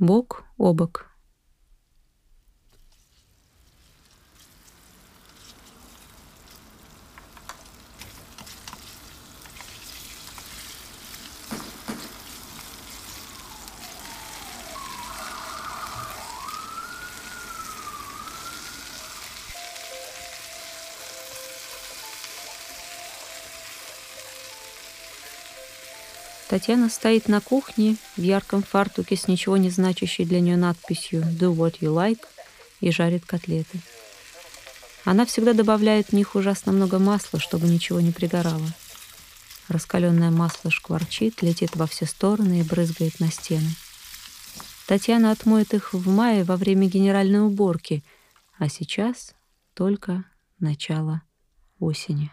Бок о бок. Татьяна стоит на кухне в ярком фартуке с ничего не значащей для нее надписью «Do what you like» и жарит котлеты. Она всегда добавляет в них ужасно много масла, чтобы ничего не пригорало. Раскаленное масло шкварчит, летит во все стороны и брызгает на стены. Татьяна отмоет их в мае во время генеральной уборки, а сейчас только начало осени.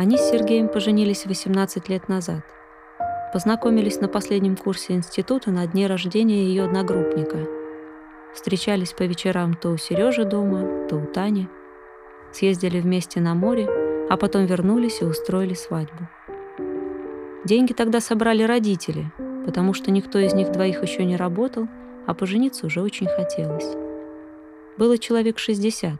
Они с Сергеем поженились 18 лет назад. Познакомились на последнем курсе института на дне рождения ее одногруппника. Встречались по вечерам то у Сережи дома, то у Тани. Съездили вместе на море, а потом вернулись и устроили свадьбу. Деньги тогда собрали родители, потому что никто из них двоих еще не работал, а пожениться уже очень хотелось. Было человек 60,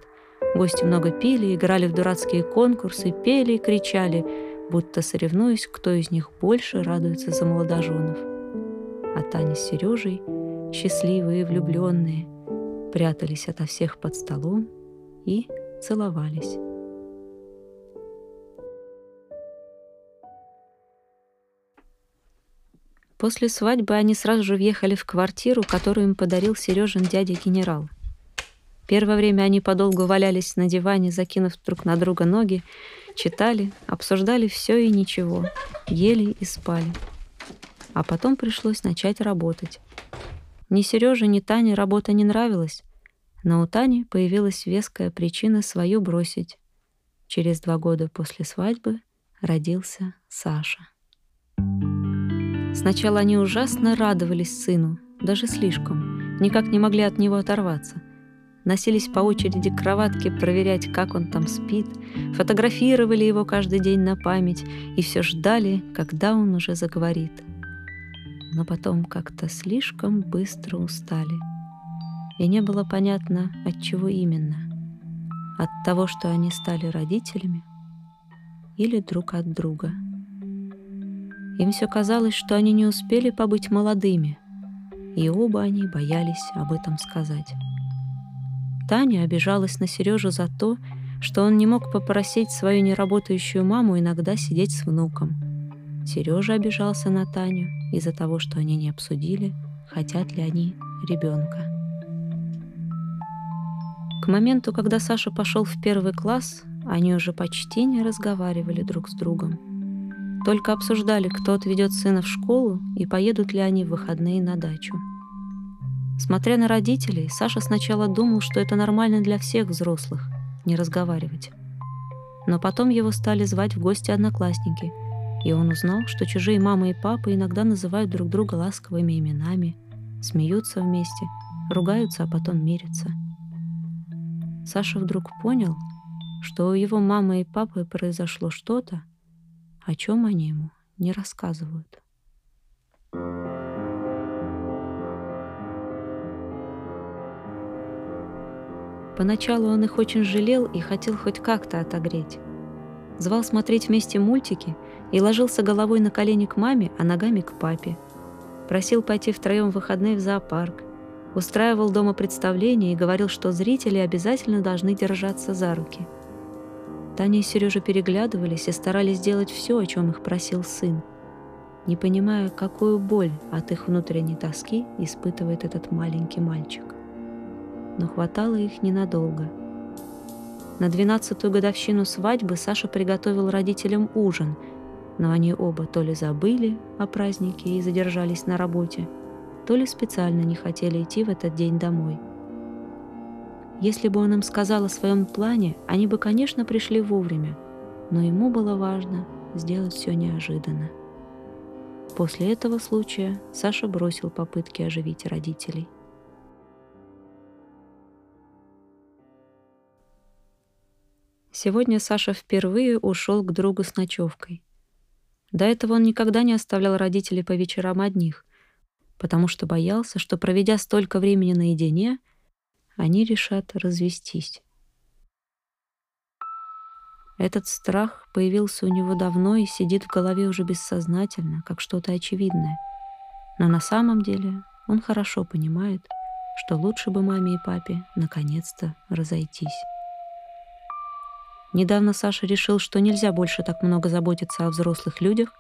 Гости много пили, играли в дурацкие конкурсы, пели и кричали, будто соревнуясь, кто из них больше радуется за молодоженов. А Таня с Сережей, счастливые и влюбленные, прятались ото всех под столом и целовались. После свадьбы они сразу же въехали в квартиру, которую им подарил Сережин дядя-генерал — Первое время они подолгу валялись на диване, закинув друг на друга ноги, читали, обсуждали все и ничего, ели и спали. А потом пришлось начать работать. Ни Сереже, ни Тане работа не нравилась, но у Тани появилась веская причина свою бросить. Через два года после свадьбы родился Саша. Сначала они ужасно радовались сыну, даже слишком, никак не могли от него оторваться — носились по очереди к кроватке проверять, как он там спит, фотографировали его каждый день на память и все ждали, когда он уже заговорит. Но потом как-то слишком быстро устали. И не было понятно, от чего именно. От того, что они стали родителями или друг от друга. Им все казалось, что они не успели побыть молодыми, и оба они боялись об этом сказать. Таня обижалась на Сережу за то, что он не мог попросить свою неработающую маму иногда сидеть с внуком. Сережа обижался на Таню из-за того, что они не обсудили, хотят ли они ребенка. К моменту, когда Саша пошел в первый класс, они уже почти не разговаривали друг с другом. Только обсуждали, кто отведет сына в школу и поедут ли они в выходные на дачу. Смотря на родителей, Саша сначала думал, что это нормально для всех взрослых — не разговаривать. Но потом его стали звать в гости одноклассники, и он узнал, что чужие мама и папа иногда называют друг друга ласковыми именами, смеются вместе, ругаются, а потом мирятся. Саша вдруг понял, что у его мамы и папы произошло что-то, о чем они ему не рассказывают. Поначалу он их очень жалел и хотел хоть как-то отогреть. Звал смотреть вместе мультики и ложился головой на колени к маме, а ногами к папе. Просил пойти втроем в выходные в зоопарк. Устраивал дома представления и говорил, что зрители обязательно должны держаться за руки. Таня и Сережа переглядывались и старались сделать все, о чем их просил сын, не понимая, какую боль от их внутренней тоски испытывает этот маленький мальчик но хватало их ненадолго. На двенадцатую годовщину свадьбы Саша приготовил родителям ужин, но они оба то ли забыли о празднике и задержались на работе, то ли специально не хотели идти в этот день домой. Если бы он им сказал о своем плане, они бы, конечно, пришли вовремя, но ему было важно сделать все неожиданно. После этого случая Саша бросил попытки оживить родителей. Сегодня Саша впервые ушел к другу с ночевкой. До этого он никогда не оставлял родителей по вечерам одних, потому что боялся, что, проведя столько времени наедине, они решат развестись. Этот страх появился у него давно и сидит в голове уже бессознательно, как что-то очевидное. Но на самом деле он хорошо понимает, что лучше бы маме и папе наконец-то разойтись. Недавно Саша решил, что нельзя больше так много заботиться о взрослых людях,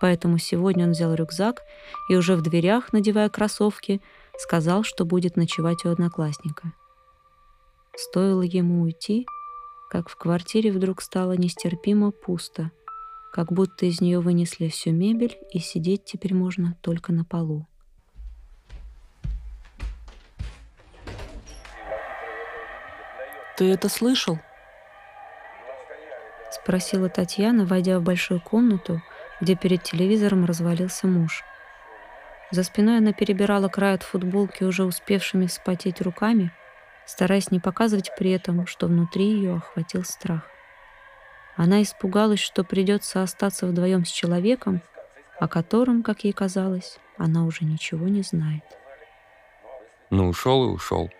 поэтому сегодня он взял рюкзак и уже в дверях, надевая кроссовки, сказал, что будет ночевать у одноклассника. Стоило ему уйти, как в квартире вдруг стало нестерпимо пусто, как будто из нее вынесли всю мебель, и сидеть теперь можно только на полу. Ты это слышал? Спросила Татьяна, войдя в большую комнату, где перед телевизором развалился муж. За спиной она перебирала край от футболки уже успевшими вспотеть руками — стараясь не показывать при этом, что внутри ее охватил страх. Она испугалась, что придется остаться вдвоем с человеком, о котором, как ей казалось, она уже ничего не знает. Ну, ушел и ушел.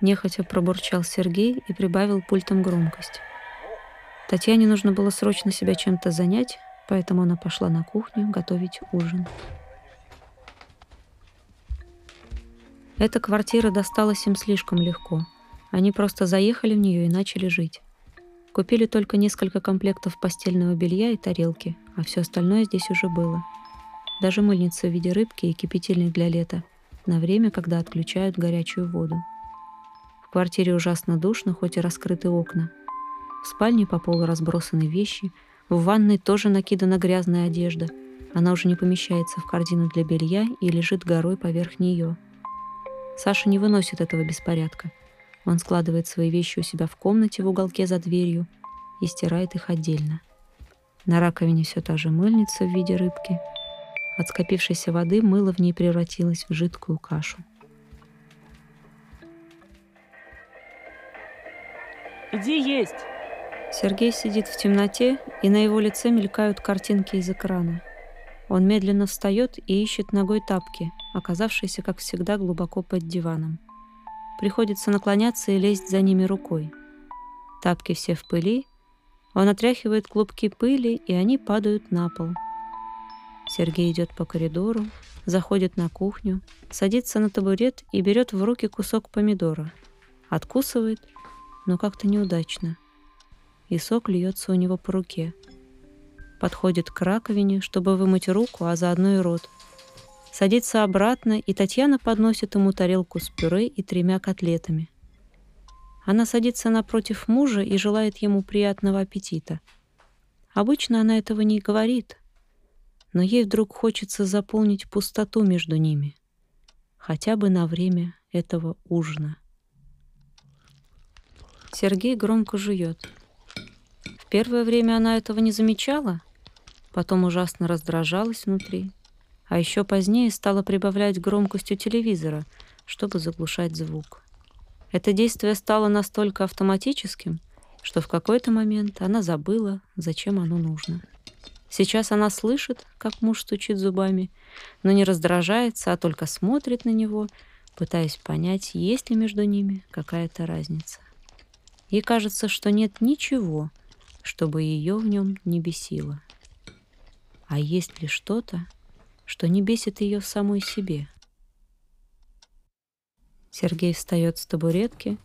Нехотя пробурчал Сергей и прибавил пультом громкость. Татьяне нужно было срочно себя чем-то занять, поэтому она пошла на кухню готовить ужин. Эта квартира досталась им слишком легко. Они просто заехали в нее и начали жить. Купили только несколько комплектов постельного белья и тарелки, а все остальное здесь уже было. Даже мыльница в виде рыбки и кипятильник для лета, на время, когда отключают горячую воду. В квартире ужасно душно, хоть и раскрыты окна. В спальне по полу разбросаны вещи, в ванной тоже накидана грязная одежда. Она уже не помещается в корзину для белья и лежит горой поверх нее – Саша не выносит этого беспорядка. Он складывает свои вещи у себя в комнате в уголке за дверью и стирает их отдельно. На раковине все та же мыльница в виде рыбки. От скопившейся воды мыло в ней превратилось в жидкую кашу. Иди есть! Сергей сидит в темноте, и на его лице мелькают картинки из экрана. Он медленно встает и ищет ногой тапки, оказавшиеся, как всегда, глубоко под диваном. Приходится наклоняться и лезть за ними рукой. Тапки все в пыли. Он отряхивает клубки пыли, и они падают на пол. Сергей идет по коридору, заходит на кухню, садится на табурет и берет в руки кусок помидора. Откусывает, но как-то неудачно. И сок льется у него по руке – подходит к раковине, чтобы вымыть руку, а заодно и рот. Садится обратно, и Татьяна подносит ему тарелку с пюре и тремя котлетами. Она садится напротив мужа и желает ему приятного аппетита. Обычно она этого не говорит, но ей вдруг хочется заполнить пустоту между ними, хотя бы на время этого ужина. Сергей громко жует. Первое время она этого не замечала, потом ужасно раздражалась внутри, а еще позднее стала прибавлять громкость у телевизора, чтобы заглушать звук. Это действие стало настолько автоматическим, что в какой-то момент она забыла, зачем оно нужно. Сейчас она слышит, как муж стучит зубами, но не раздражается, а только смотрит на него, пытаясь понять, есть ли между ними какая-то разница. Ей кажется, что нет ничего, чтобы ее в нем не бесило. А есть ли что-то, что не бесит ее самой себе? Сергей встает с табуретки,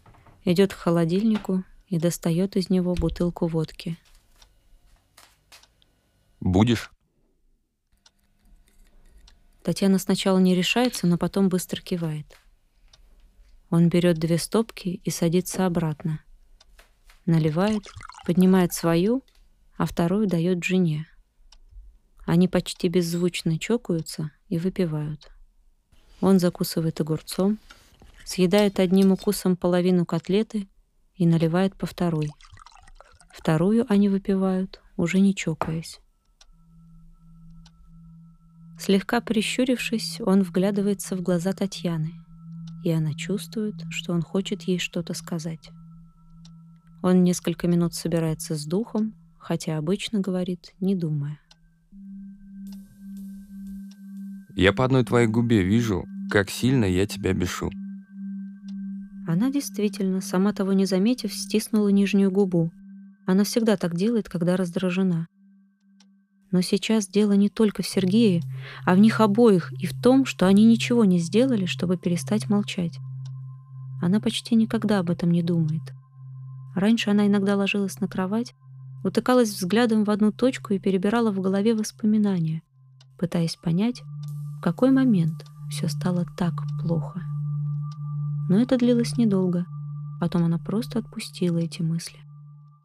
идет к холодильнику и достает из него бутылку водки. Будешь? Татьяна сначала не решается, но потом быстро кивает. Он берет две стопки и садится обратно. Наливает, поднимает свою, а вторую дает жене. Они почти беззвучно чокаются и выпивают. Он закусывает огурцом, съедает одним укусом половину котлеты и наливает по второй. Вторую они выпивают, уже не чокаясь. Слегка прищурившись, он вглядывается в глаза Татьяны, и она чувствует, что он хочет ей что-то сказать. Он несколько минут собирается с духом, хотя обычно говорит, не думая. Я по одной твоей губе вижу, как сильно я тебя бешу. Она действительно, сама того не заметив, стиснула нижнюю губу. Она всегда так делает, когда раздражена. Но сейчас дело не только в Сергее, а в них обоих и в том, что они ничего не сделали, чтобы перестать молчать. Она почти никогда об этом не думает. Раньше она иногда ложилась на кровать, утыкалась взглядом в одну точку и перебирала в голове воспоминания, пытаясь понять, в какой момент все стало так плохо. Но это длилось недолго. Потом она просто отпустила эти мысли.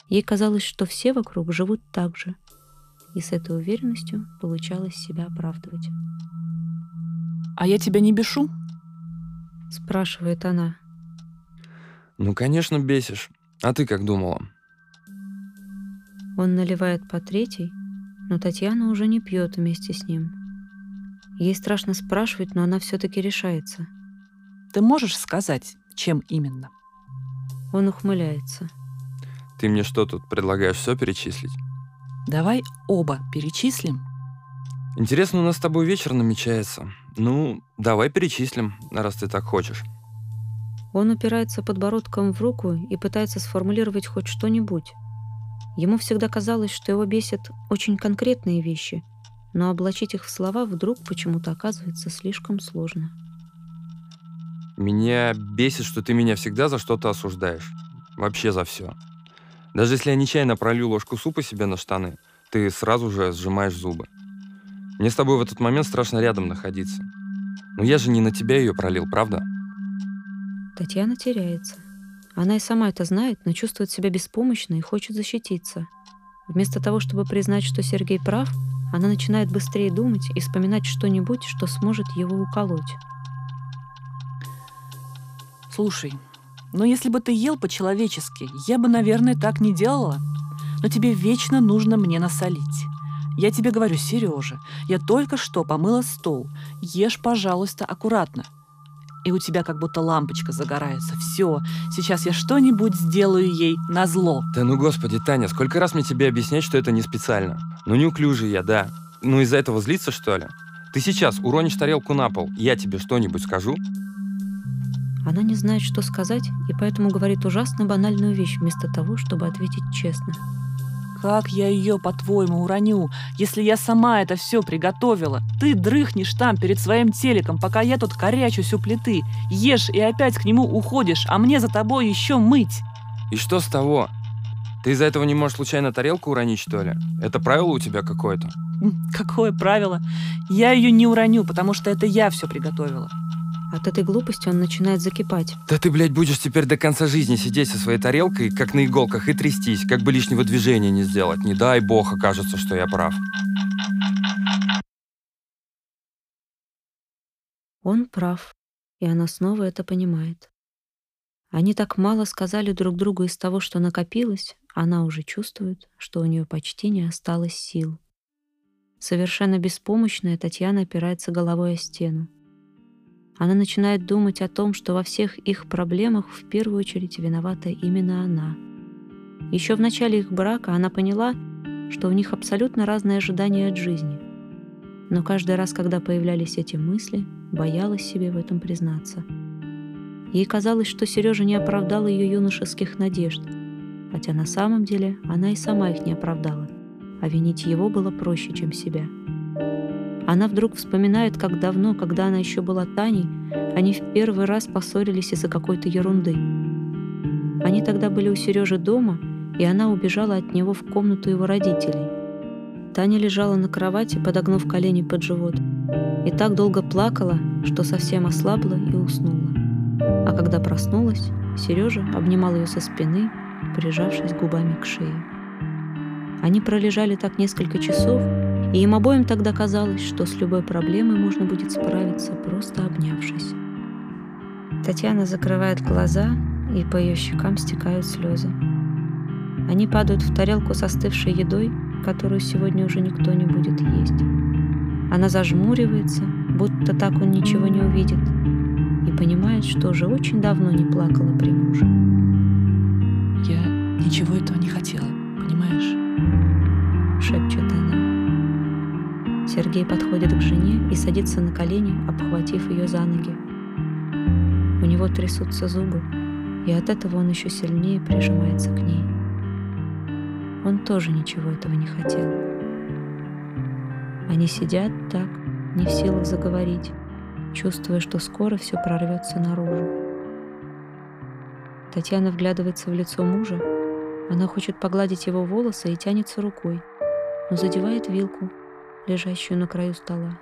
Ей казалось, что все вокруг живут так же — и с этой уверенностью получалось себя оправдывать. «А я тебя не бешу?» — спрашивает она. Ну, конечно, бесишь. А ты как думала? Он наливает по третьей, но Татьяна уже не пьет вместе с ним. Ей страшно спрашивать, но она все-таки решается. Ты можешь сказать, чем именно? Он ухмыляется. Ты мне что тут, предлагаешь все перечислить? Давай оба перечислим. Интересно, у нас с тобой вечер намечается. Ну, давай перечислим, раз ты так хочешь. Он упирается подбородком в руку и пытается сформулировать хоть что-нибудь. Ему всегда казалось, что его бесят очень конкретные вещи, но облачить их в слова вдруг почему-то оказывается слишком сложно. Меня бесит, что ты меня всегда за что-то осуждаешь. Вообще за все. Даже если я нечаянно пролью ложку супа себе на штаны, ты сразу же сжимаешь зубы. Мне с тобой в этот момент страшно рядом находиться. Но я же не на тебя ее пролил, правда? Татьяна теряется. Она и сама это знает, но чувствует себя беспомощной и хочет защититься. Вместо того, чтобы признать, что Сергей прав, она начинает быстрее думать и вспоминать что-нибудь, что сможет его уколоть. Слушай, но если бы ты ел по-человечески, я бы, наверное, так не делала. Но тебе вечно нужно мне насолить. Я тебе говорю, Сережа, я только что помыла стол. Ешь, пожалуйста, аккуратно. И у тебя как будто лампочка загорается. Все, сейчас я что-нибудь сделаю ей на зло. Да ну господи, Таня, сколько раз мне тебе объяснять, что это не специально? Ну неуклюжий я, да. Ну из-за этого злиться, что ли? Ты сейчас уронишь тарелку на пол, я тебе что-нибудь скажу? Она не знает, что сказать, и поэтому говорит ужасно банальную вещь вместо того, чтобы ответить честно. Как я ее, по-твоему, уроню, если я сама это все приготовила? Ты дрыхнешь там перед своим телеком, пока я тут корячусь у плиты. Ешь и опять к нему уходишь, а мне за тобой еще мыть. И что с того? Ты из-за этого не можешь случайно тарелку уронить, что ли? Это правило у тебя какое-то? Какое правило? Я ее не уроню, потому что это я все приготовила. От этой глупости он начинает закипать. Да ты, блядь, будешь теперь до конца жизни сидеть со своей тарелкой, как на иголках, и трястись, как бы лишнего движения не сделать. Не дай бог окажется, что я прав. Он прав, и она снова это понимает. Они так мало сказали друг другу из того, что накопилось, она уже чувствует, что у нее почти не осталось сил. Совершенно беспомощная Татьяна опирается головой о стену. Она начинает думать о том, что во всех их проблемах в первую очередь виновата именно она. Еще в начале их брака она поняла, что у них абсолютно разные ожидания от жизни. Но каждый раз, когда появлялись эти мысли, боялась себе в этом признаться. Ей казалось, что Сережа не оправдал ее юношеских надежд, хотя на самом деле она и сама их не оправдала, а винить его было проще, чем себя. Она вдруг вспоминает, как давно, когда она еще была Таней, они в первый раз поссорились из-за какой-то ерунды. Они тогда были у Сережи дома, и она убежала от него в комнату его родителей. Таня лежала на кровати, подогнув колени под живот, и так долго плакала, что совсем ослабла и уснула. А когда проснулась, Сережа обнимал ее со спины, прижавшись губами к шее. Они пролежали так несколько часов, и им обоим тогда казалось, что с любой проблемой можно будет справиться, просто обнявшись. Татьяна закрывает глаза, и по ее щекам стекают слезы. Они падают в тарелку с остывшей едой, которую сегодня уже никто не будет есть. Она зажмуривается, будто так он ничего не увидит, и понимает, что уже очень давно не плакала при муже. Я ничего этого не хотела, понимаешь? Шепчет она. Сергей подходит к жене и садится на колени, обхватив ее за ноги. У него трясутся зубы, и от этого он еще сильнее прижимается к ней. Он тоже ничего этого не хотел. Они сидят так, не в силах заговорить, чувствуя, что скоро все прорвется наружу. Татьяна вглядывается в лицо мужа. Она хочет погладить его волосы и тянется рукой, но задевает вилку, лежащую на краю стола.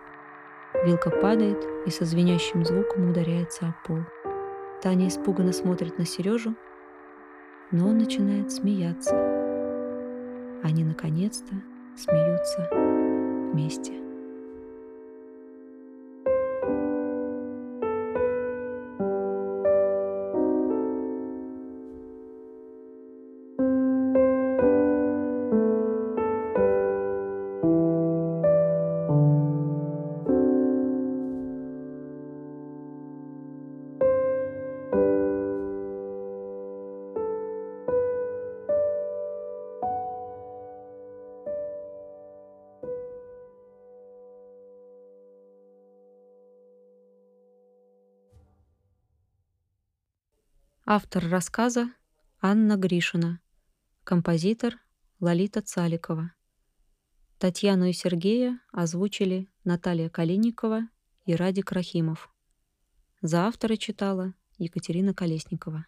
Вилка падает и со звенящим звуком ударяется о пол. Таня испуганно смотрит на Сережу, но он начинает смеяться. Они наконец-то смеются вместе. Автор рассказа Анна Гришина. Композитор Лолита Цаликова. Татьяну и Сергея озвучили Наталья Калиникова и Радик Рахимов. За автора читала Екатерина Колесникова.